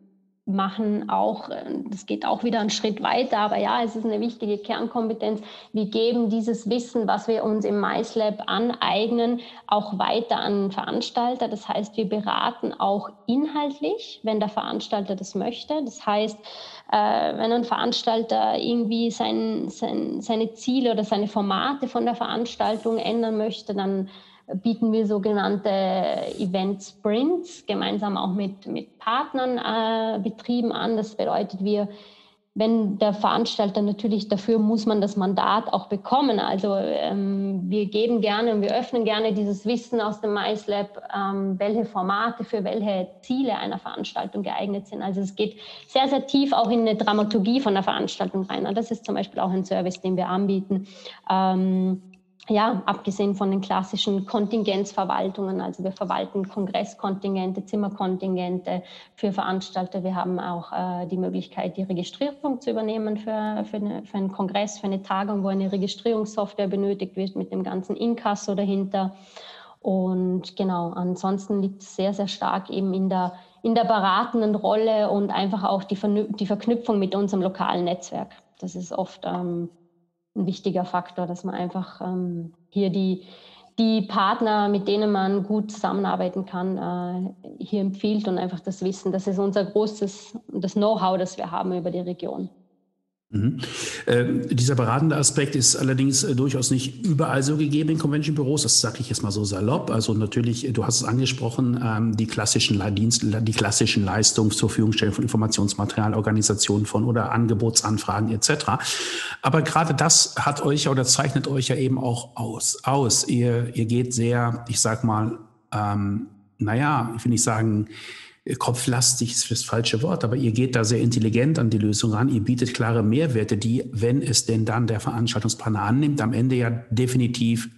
machen auch, das geht auch wieder einen Schritt weiter, aber ja, es ist eine wichtige Kernkompetenz. Wir geben dieses Wissen, was wir uns im MySlab aneignen, auch weiter an Veranstalter. Das heißt, wir beraten auch inhaltlich, wenn der Veranstalter das möchte. Das heißt, äh, wenn ein Veranstalter irgendwie sein, sein, seine Ziele oder seine Formate von der Veranstaltung ändern möchte, dann bieten wir sogenannte Event Sprints gemeinsam auch mit, mit Partnern äh, Betrieben an. Das bedeutet, wir, wenn der Veranstalter natürlich dafür muss man das Mandat auch bekommen. Also ähm, wir geben gerne und wir öffnen gerne dieses Wissen aus dem MySlab, ähm, welche Formate für welche Ziele einer Veranstaltung geeignet sind. Also es geht sehr, sehr tief auch in eine Dramaturgie von der Veranstaltung rein. Und das ist zum Beispiel auch ein Service, den wir anbieten. Ähm, ja, abgesehen von den klassischen Kontingenzverwaltungen, also wir verwalten Kongresskontingente, Zimmerkontingente für Veranstalter. Wir haben auch äh, die Möglichkeit, die Registrierung zu übernehmen für, für, eine, für, einen Kongress, für eine Tagung, wo eine Registrierungssoftware benötigt wird mit dem ganzen Inkasso dahinter. Und genau, ansonsten liegt es sehr, sehr stark eben in der, in der beratenden Rolle und einfach auch die, die Verknüpfung mit unserem lokalen Netzwerk. Das ist oft ähm, ein wichtiger Faktor, dass man einfach ähm, hier die, die Partner, mit denen man gut zusammenarbeiten kann, äh, hier empfiehlt und einfach das Wissen. Das ist unser großes, das Know-how, das wir haben über die Region. Mhm. Äh, dieser beratende Aspekt ist allerdings äh, durchaus nicht überall so gegeben in Convention-Büros. Das sage ich jetzt mal so salopp. Also natürlich, äh, du hast es angesprochen, ähm, die klassischen Dienst, die klassischen Leistungen zur Verfügungstellung von Informationsmaterial, Organisation von oder Angebotsanfragen etc. Aber gerade das hat euch oder zeichnet euch ja eben auch aus. aus. Ihr, ihr geht sehr, ich sag mal, ähm, naja, ich will nicht sagen, kopflastig ist das falsche Wort, aber ihr geht da sehr intelligent an die Lösung ran. Ihr bietet klare Mehrwerte, die, wenn es denn dann der Veranstaltungsplaner annimmt, am Ende ja definitiv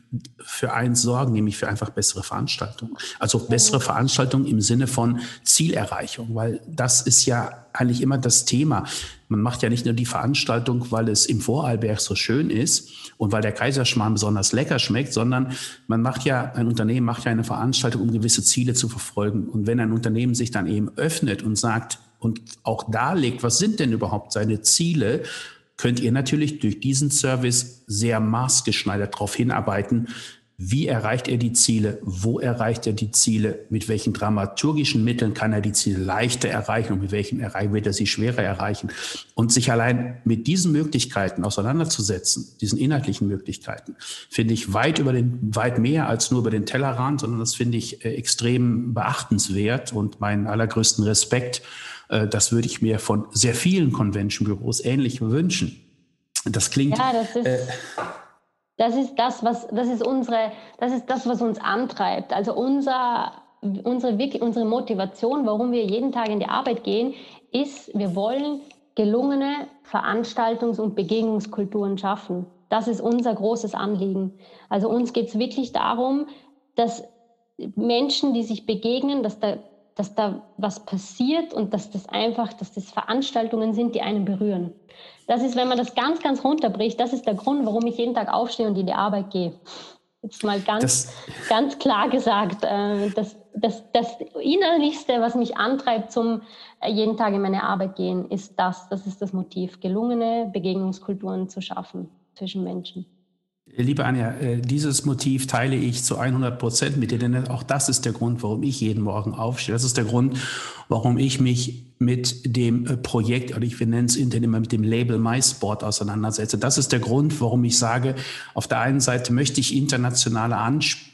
für eins sorgen, nämlich für einfach bessere Veranstaltungen. Also bessere Veranstaltungen im Sinne von Zielerreichung, weil das ist ja eigentlich immer das Thema. Man macht ja nicht nur die Veranstaltung, weil es im Vorarlberg so schön ist und weil der Kaiserschmarrn besonders lecker schmeckt, sondern man macht ja, ein Unternehmen macht ja eine Veranstaltung, um gewisse Ziele zu verfolgen. Und wenn ein Unternehmen sich dann eben öffnet und sagt, und auch darlegt, was sind denn überhaupt seine Ziele, könnt ihr natürlich durch diesen Service sehr maßgeschneidert darauf hinarbeiten, wie erreicht er die Ziele? Wo erreicht er die Ziele? Mit welchen dramaturgischen Mitteln kann er die Ziele leichter erreichen und mit welchen wird er sie schwerer erreichen? Und sich allein mit diesen Möglichkeiten auseinanderzusetzen, diesen inhaltlichen Möglichkeiten, finde ich weit über den, weit mehr als nur über den Tellerrand, sondern das finde ich äh, extrem beachtenswert und meinen allergrößten Respekt. Äh, das würde ich mir von sehr vielen Convention-Büros ähnlich wünschen. Das klingt. Ja, das ist. Äh, das ist das, was das ist unsere, das ist das, was uns antreibt. Also unser, unsere, unsere Motivation, warum wir jeden Tag in die Arbeit gehen, ist, wir wollen gelungene Veranstaltungs- und Begegnungskulturen schaffen. Das ist unser großes Anliegen. Also uns geht es wirklich darum, dass Menschen, die sich begegnen, dass da, dass da was passiert und dass das einfach, dass das Veranstaltungen sind, die einen berühren. Das ist, wenn man das ganz, ganz runterbricht, das ist der Grund, warum ich jeden Tag aufstehe und in die Arbeit gehe. Jetzt mal ganz, das, ganz klar gesagt, äh, das, das, das Innerlichste, was mich antreibt zum äh, jeden Tag in meine Arbeit gehen, ist das, das ist das Motiv, gelungene Begegnungskulturen zu schaffen zwischen Menschen. Liebe Anja, äh, dieses Motiv teile ich zu 100 Prozent mit dir, denn auch das ist der Grund, warum ich jeden Morgen aufstehe. Das ist der Grund, warum ich mich mit dem äh, Projekt, oder ich nenne es intern immer mit dem Label MySport auseinandersetze. Das ist der Grund, warum ich sage, auf der einen Seite möchte ich internationale Ansprache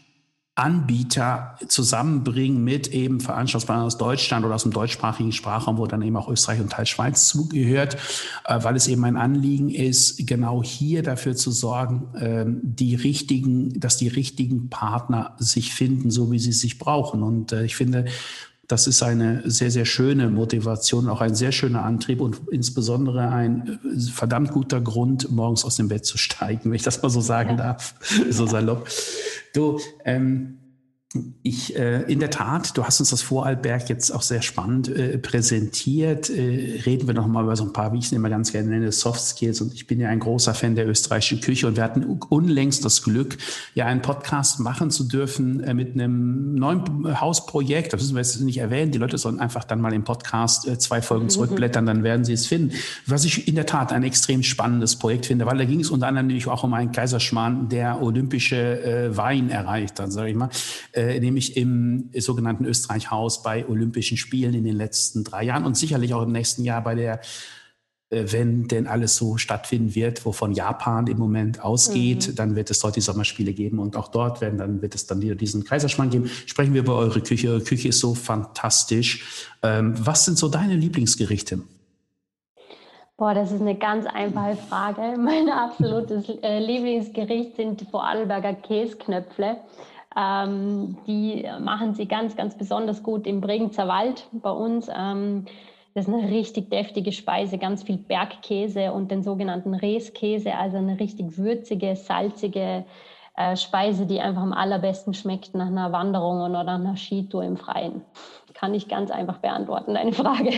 Anbieter zusammenbringen mit eben Veranstaltungspartnern aus Deutschland oder aus dem deutschsprachigen Sprachraum, wo dann eben auch Österreich und Teil Schweiz zugehört, äh, weil es eben ein Anliegen ist, genau hier dafür zu sorgen, ähm, die richtigen, dass die richtigen Partner sich finden, so wie sie sich brauchen. Und äh, ich finde, das ist eine sehr, sehr schöne Motivation, auch ein sehr schöner Antrieb und insbesondere ein äh, verdammt guter Grund, morgens aus dem Bett zu steigen, wenn ich das mal so sagen ja. darf, so salopp. Du, ähm, ich, äh, in der Tat, du hast uns das Vorarlberg jetzt auch sehr spannend äh, präsentiert. Äh, reden wir noch mal über so ein paar, wie ich es immer ganz gerne nenne, Soft Skills. Und ich bin ja ein großer Fan der österreichischen Küche und wir hatten unlängst das Glück, ja einen Podcast machen zu dürfen äh, mit einem neuen Hausprojekt. Das müssen wir jetzt nicht erwähnen. Die Leute sollen einfach dann mal im Podcast äh, zwei Folgen mhm. zurückblättern, dann werden sie es finden. Was ich in der Tat ein extrem spannendes Projekt finde, weil da ging es unter anderem nämlich auch um einen Kaiserschmarrn, der olympische äh, Wein erreicht hat, sage ich mal äh, nämlich im sogenannten Österreich-Haus bei Olympischen Spielen in den letzten drei Jahren und sicherlich auch im nächsten Jahr bei der äh, wenn denn alles so stattfinden wird, wovon Japan im Moment ausgeht, mhm. dann wird es dort die Sommerspiele geben und auch dort werden dann wird es dann wieder diesen Kaiserschmarrn geben. Sprechen wir über eure Küche. Eure Küche ist so fantastisch. Ähm, was sind so deine Lieblingsgerichte? Boah, das ist eine ganz einfache Frage. Mein absolutes äh, Lieblingsgericht sind Vorarlberger Käsknöpfle. Ähm, die machen sie ganz, ganz besonders gut im Bregenzer Wald bei uns. Ähm, das ist eine richtig deftige Speise, ganz viel Bergkäse und den sogenannten Reeskäse, also eine richtig würzige, salzige äh, Speise, die einfach am allerbesten schmeckt nach einer Wanderung oder einer Skitour im Freien. Kann ich ganz einfach beantworten, deine Frage.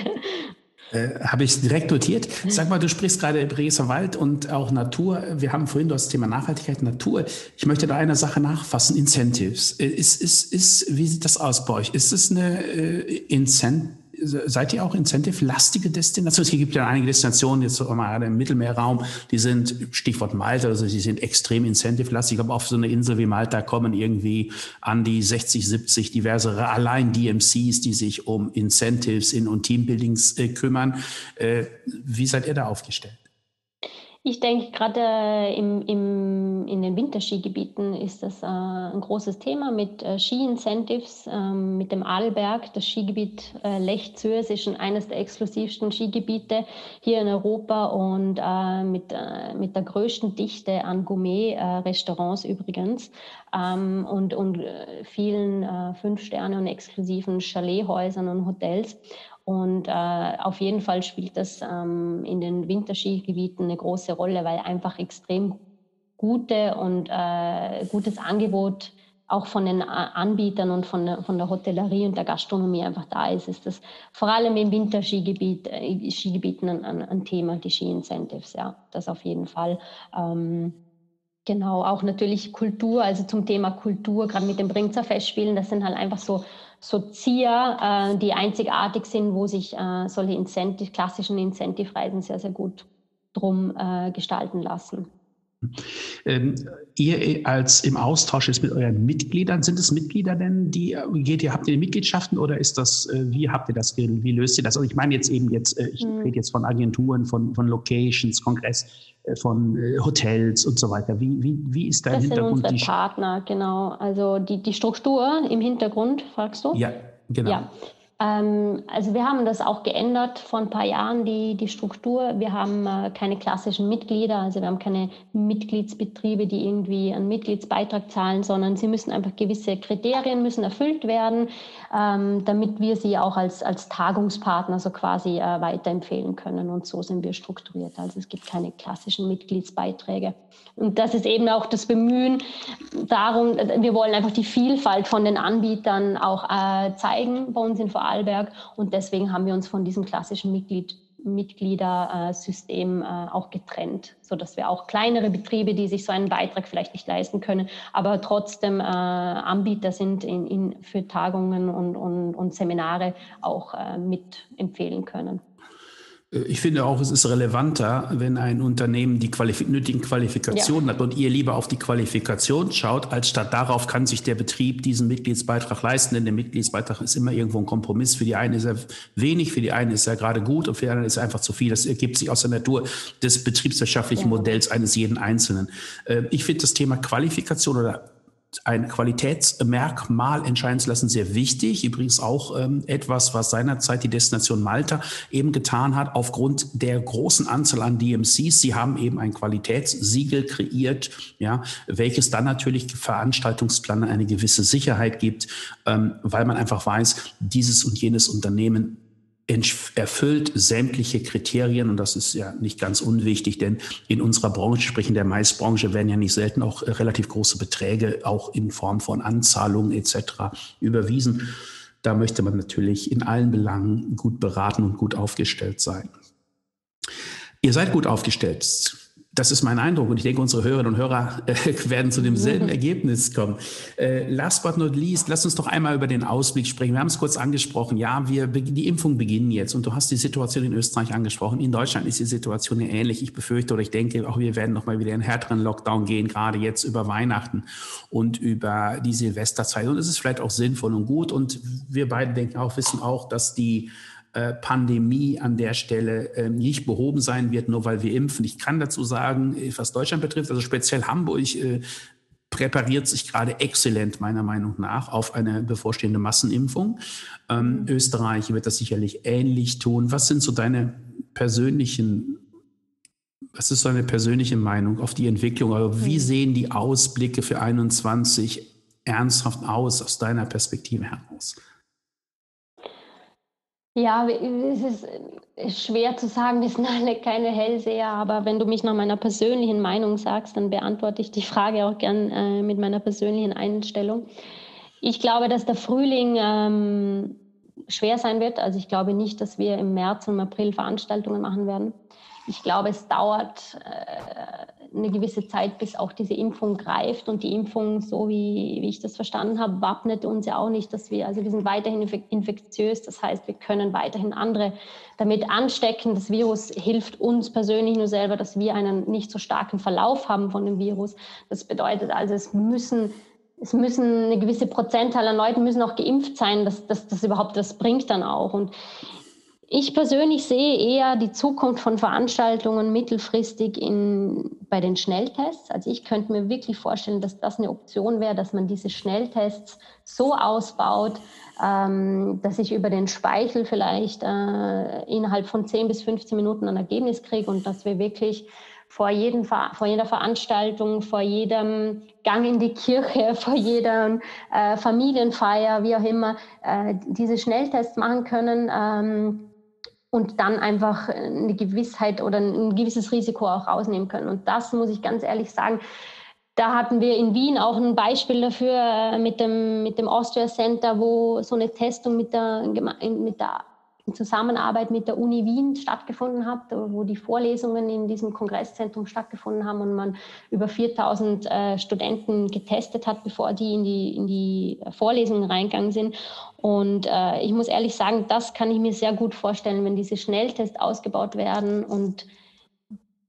Äh, Habe ich direkt notiert. Sag mal, du sprichst gerade Breser Wald und auch Natur. Wir haben vorhin das Thema Nachhaltigkeit, Natur. Ich möchte da eine Sache nachfassen, Incentives. Äh, ist, ist, ist, wie sieht das aus bei euch? Ist es eine äh, Incentive? Seid ihr auch incentive-lastige Destination? Es gibt ja einige Destinationen, jetzt mal im Mittelmeerraum, die sind, Stichwort Malta, also die sind extrem incentive-lastig, aber auf so eine Insel wie Malta kommen irgendwie an die 60, 70 diverse allein DMCs, die sich um Incentives in und Teambuildings äh, kümmern. Äh, wie seid ihr da aufgestellt? Ich denke, gerade äh, im, im, in den Winterskigebieten ist das äh, ein großes Thema mit äh, Ski-Incentives, ähm, mit dem Arlberg. Das Skigebiet äh, Lech-Zürs ist schon eines der exklusivsten Skigebiete hier in Europa und äh, mit, äh, mit der größten Dichte an Gourmet-Restaurants übrigens ähm, und, und vielen Fünf-Sterne- und exklusiven Chalet-Häusern und Hotels. Und äh, auf jeden Fall spielt das ähm, in den Winterskigebieten eine große Rolle, weil einfach extrem gute und äh, gutes Angebot auch von den Anbietern und von der, von der Hotellerie und der Gastronomie einfach da ist, ist das vor allem im Winterskigebiet, äh, Skigebieten ein, ein, Thema, die Ski-Incentives, ja, das auf jeden Fall. Ähm, genau, auch natürlich Kultur, also zum Thema Kultur, gerade mit den Bringzer Festspielen, das sind halt einfach so so Zier, äh, die einzigartig sind, wo sich äh, solche Incentive, klassischen Incentive-Reisen sehr, sehr gut drum äh, gestalten lassen. Ähm, ihr als im Austausch ist mit euren Mitgliedern, sind es Mitglieder denn, die geht ihr, habt ihr Mitgliedschaften oder ist das, äh, wie habt ihr das, wie löst ihr das? Also ich meine jetzt eben jetzt, äh, ich hm. rede jetzt von Agenturen, von, von Locations, Kongress, äh, von äh, Hotels und so weiter. Wie, wie, wie ist dein das Hintergrund? Das sind unsere Partner, genau. Also die, die Struktur im Hintergrund, fragst du? Ja, genau. Ja. Ähm, also wir haben das auch geändert vor ein paar Jahren, die, die Struktur. Wir haben äh, keine klassischen Mitglieder, also wir haben keine Mitgliedsbetriebe, die irgendwie einen Mitgliedsbeitrag zahlen, sondern sie müssen einfach gewisse Kriterien müssen erfüllt werden, ähm, damit wir sie auch als, als Tagungspartner so quasi äh, weiterempfehlen können. Und so sind wir strukturiert. Also es gibt keine klassischen Mitgliedsbeiträge. Und das ist eben auch das Bemühen darum, wir wollen einfach die Vielfalt von den Anbietern auch äh, zeigen bei uns in Vorarlberg. Und deswegen haben wir uns von diesem klassischen Mitglied, Mitgliedersystem äh, auch getrennt, sodass wir auch kleinere Betriebe, die sich so einen Beitrag vielleicht nicht leisten können, aber trotzdem äh, Anbieter sind in, in, für Tagungen und, und, und Seminare auch äh, mitempfehlen können. Ich finde auch, es ist relevanter, wenn ein Unternehmen die Qualif nötigen Qualifikationen ja. hat und ihr lieber auf die Qualifikation schaut, als statt darauf kann sich der Betrieb diesen Mitgliedsbeitrag leisten, denn der Mitgliedsbeitrag ist immer irgendwo ein Kompromiss. Für die einen ist er wenig, für die einen ist er gerade gut und für die anderen ist er einfach zu viel. Das ergibt sich aus der Natur des betriebswirtschaftlichen ja. Modells eines jeden Einzelnen. Äh, ich finde das Thema Qualifikation oder ein Qualitätsmerkmal entscheiden zu lassen, sehr wichtig. Übrigens auch ähm, etwas, was seinerzeit die Destination Malta eben getan hat, aufgrund der großen Anzahl an DMCs. Sie haben eben ein Qualitätssiegel kreiert, ja, welches dann natürlich Veranstaltungsplanern eine gewisse Sicherheit gibt, ähm, weil man einfach weiß, dieses und jenes Unternehmen erfüllt sämtliche Kriterien und das ist ja nicht ganz unwichtig, denn in unserer Branche, sprich in der Maisbranche, werden ja nicht selten auch äh, relativ große Beträge auch in Form von Anzahlungen etc. überwiesen. Da möchte man natürlich in allen Belangen gut beraten und gut aufgestellt sein. Ihr seid gut aufgestellt das ist mein Eindruck und ich denke, unsere Hörerinnen und Hörer äh, werden zu demselben Ergebnis kommen. Äh, last but not least, lass uns doch einmal über den Ausblick sprechen. Wir haben es kurz angesprochen. Ja, wir, die Impfungen beginnen jetzt und du hast die Situation in Österreich angesprochen. In Deutschland ist die Situation ja ähnlich. Ich befürchte oder ich denke, auch wir werden noch mal wieder in härteren Lockdown gehen, gerade jetzt über Weihnachten und über die Silvesterzeit. Und es ist vielleicht auch sinnvoll und gut. Und wir beide denken auch, wissen auch, dass die äh, Pandemie an der Stelle äh, nicht behoben sein wird, nur weil wir impfen. Ich kann dazu sagen, äh, was Deutschland betrifft, also speziell Hamburg, präpariert sich gerade exzellent meiner Meinung nach auf eine bevorstehende Massenimpfung. Ähm. Österreich wird das sicherlich ähnlich tun. Was sind so deine persönlichen, was ist so eine persönliche Meinung auf die Entwicklung? Also wie mhm. sehen die Ausblicke für 21 ernsthaft aus aus deiner Perspektive heraus? Ja, es ist äh, schwer zu sagen, wir sind alle keine Hellseher, aber wenn du mich nach meiner persönlichen Meinung sagst, dann beantworte ich die Frage auch gern äh, mit meiner persönlichen Einstellung. Ich glaube, dass der Frühling ähm, schwer sein wird. Also ich glaube nicht, dass wir im März und im April Veranstaltungen machen werden. Ich glaube, es dauert äh, eine gewisse Zeit, bis auch diese Impfung greift. Und die Impfung, so wie, wie ich das verstanden habe, wappnet uns ja auch nicht, dass wir, also wir sind weiterhin infektiös. Das heißt, wir können weiterhin andere damit anstecken. Das Virus hilft uns persönlich nur selber, dass wir einen nicht so starken Verlauf haben von dem Virus. Das bedeutet also, es müssen es müssen eine gewisse Prozentzahl an Leuten müssen auch geimpft sein, dass das überhaupt das bringt dann auch. Und ich persönlich sehe eher die Zukunft von Veranstaltungen mittelfristig in, bei den Schnelltests. Also ich könnte mir wirklich vorstellen, dass das eine Option wäre, dass man diese Schnelltests so ausbaut, ähm, dass ich über den Speichel vielleicht äh, innerhalb von 10 bis 15 Minuten ein Ergebnis kriege und dass wir wirklich vor, jedem, vor jeder Veranstaltung, vor jedem Gang in die Kirche, vor jeder äh, Familienfeier, wie auch immer, äh, diese Schnelltests machen können. Ähm, und dann einfach eine Gewissheit oder ein gewisses Risiko auch rausnehmen können. Und das muss ich ganz ehrlich sagen, da hatten wir in Wien auch ein Beispiel dafür äh, mit dem, mit dem Austria Center, wo so eine Testung mit der, mit der in Zusammenarbeit mit der Uni Wien stattgefunden hat, wo die Vorlesungen in diesem Kongresszentrum stattgefunden haben und man über 4000 äh, Studenten getestet hat, bevor die in die, in die Vorlesungen reingegangen sind. Und äh, ich muss ehrlich sagen, das kann ich mir sehr gut vorstellen, wenn diese Schnelltests ausgebaut werden und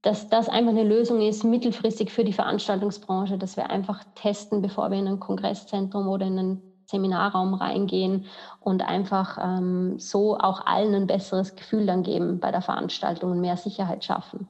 dass das einfach eine Lösung ist, mittelfristig für die Veranstaltungsbranche, dass wir einfach testen, bevor wir in ein Kongresszentrum oder in einen Seminarraum reingehen und einfach ähm, so auch allen ein besseres Gefühl dann geben bei der Veranstaltung und mehr Sicherheit schaffen.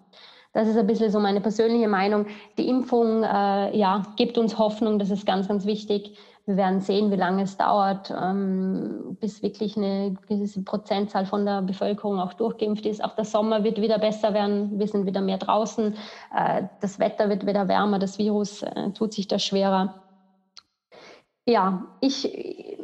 das ist ein bisschen so meine persönliche Meinung. Die Impfung äh, ja, gibt uns Hoffnung, das ist ganz, ganz wichtig. Wir werden sehen, wie lange es dauert, ähm, bis wirklich eine gewisse Prozentzahl von der Bevölkerung auch durchgeimpft ist. Auch der Sommer wird wieder besser werden. Wir sind wieder mehr draußen. Äh, das Wetter wird wieder wärmer. Das Virus äh, tut sich da schwerer. Ja, ich,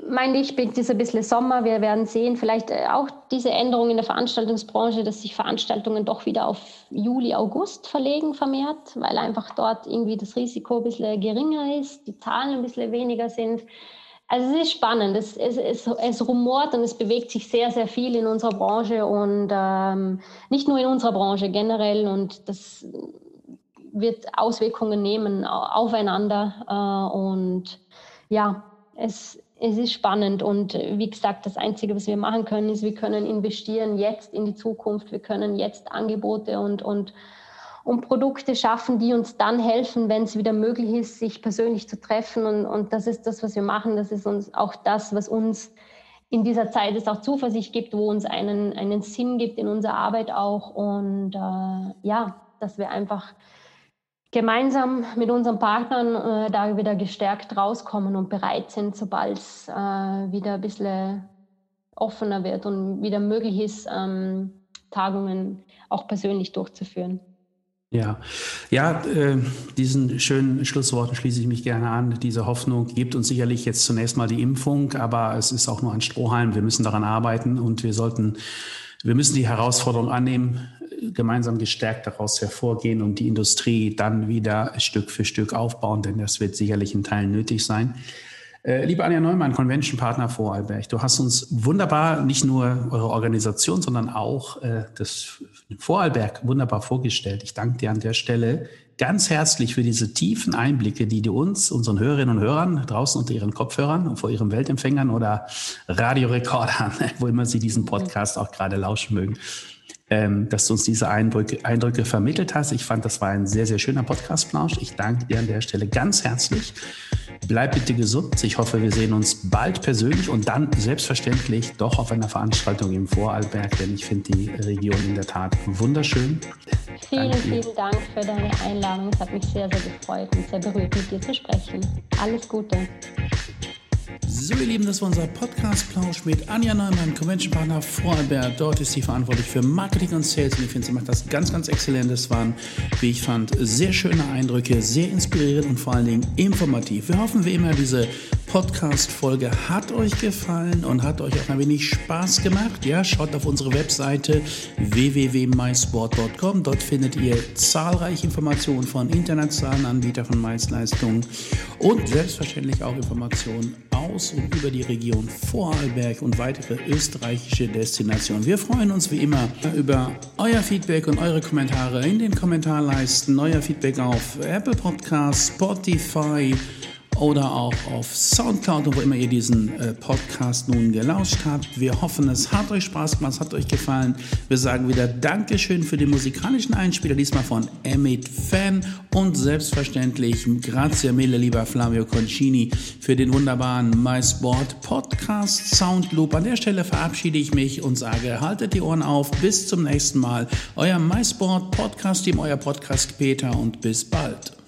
mein Lichtblick ist ein bisschen Sommer. Wir werden sehen, vielleicht äh, auch diese Änderung in der Veranstaltungsbranche, dass sich Veranstaltungen doch wieder auf Juli, August verlegen vermehrt, weil einfach dort irgendwie das Risiko ein bisschen geringer ist, die Zahlen ein bisschen weniger sind. Also es ist spannend, es, es, es, es rumort und es bewegt sich sehr, sehr viel in unserer Branche und ähm, nicht nur in unserer Branche generell und das wird Auswirkungen nehmen aufeinander äh, und ja, es, es ist spannend und äh, wie gesagt, das Einzige, was wir machen können, ist, wir können investieren jetzt in die Zukunft, wir können jetzt Angebote und, und, und Produkte schaffen, die uns dann helfen, wenn es wieder möglich ist, sich persönlich zu treffen. Und, und das ist das, was wir machen, das ist uns auch das, was uns in dieser Zeit es auch Zuversicht gibt, wo uns einen, einen Sinn gibt in unserer Arbeit auch. Und äh, ja, dass wir einfach gemeinsam mit unseren Partnern äh, da wieder gestärkt rauskommen und bereit sind, sobald es äh, wieder ein bisschen offener wird und wieder möglich ist, ähm, Tagungen auch persönlich durchzuführen. Ja, ja, äh, diesen schönen Schlussworten schließe ich mich gerne an. Diese Hoffnung gibt uns sicherlich jetzt zunächst mal die Impfung, aber es ist auch nur ein Strohhalm. Wir müssen daran arbeiten und wir sollten, wir müssen die Herausforderung annehmen, gemeinsam gestärkt daraus hervorgehen und die Industrie dann wieder Stück für Stück aufbauen, denn das wird sicherlich in Teilen nötig sein. Äh, liebe Anja Neumann, Convention Partner Vorarlberg, du hast uns wunderbar nicht nur eure Organisation, sondern auch äh, das Vorarlberg wunderbar vorgestellt. Ich danke dir an der Stelle ganz herzlich für diese tiefen Einblicke, die du uns, unseren Hörerinnen und Hörern draußen unter ihren Kopfhörern und vor ihren Weltempfängern oder Radiorekordern, wo immer sie diesen Podcast auch gerade lauschen mögen, ähm, dass du uns diese Eindrücke, Eindrücke vermittelt hast. Ich fand, das war ein sehr, sehr schöner Podcast-Plausch. Ich danke dir an der Stelle ganz herzlich. Bleib bitte gesund. Ich hoffe, wir sehen uns bald persönlich und dann selbstverständlich doch auf einer Veranstaltung im Vorarlberg, denn ich finde die Region in der Tat wunderschön. Vielen, vielen Dank für deine Einladung. Es hat mich sehr, sehr gefreut und sehr berührt, mit dir zu sprechen. Alles Gute. So, ihr Lieben, das war unser Podcast-Plausch mit Anja Neumann, Convention-Partner Vorarlberg. Dort ist sie verantwortlich für Marketing und Sales und ich finde, sie macht das ganz, ganz exzellent. Es waren, wie ich fand, sehr schöne Eindrücke, sehr inspirierend und vor allen Dingen informativ. Wir hoffen wie immer, diese Podcast-Folge hat euch gefallen und hat euch auch ein wenig Spaß gemacht. Ja, schaut auf unsere Webseite www.mysport.com. Dort findet ihr zahlreiche Informationen von internationalen Anbietern von Maisleistungen und selbstverständlich auch Informationen aus und über die Region Vorarlberg und weitere österreichische Destinationen. Wir freuen uns wie immer über euer Feedback und eure Kommentare in den Kommentarleisten. Euer Feedback auf Apple Podcasts, Spotify, oder auch auf Soundcloud und wo immer ihr diesen äh, Podcast nun gelauscht habt. Wir hoffen, es hat euch Spaß gemacht, es hat euch gefallen. Wir sagen wieder Dankeschön für den musikalischen Einspieler, diesmal von Emmett Fan und selbstverständlich grazie mille, lieber Flavio Concini, für den wunderbaren MySport Podcast Soundloop. An der Stelle verabschiede ich mich und sage, haltet die Ohren auf, bis zum nächsten Mal. Euer MySport Podcast Team, euer Podcast Peter und bis bald.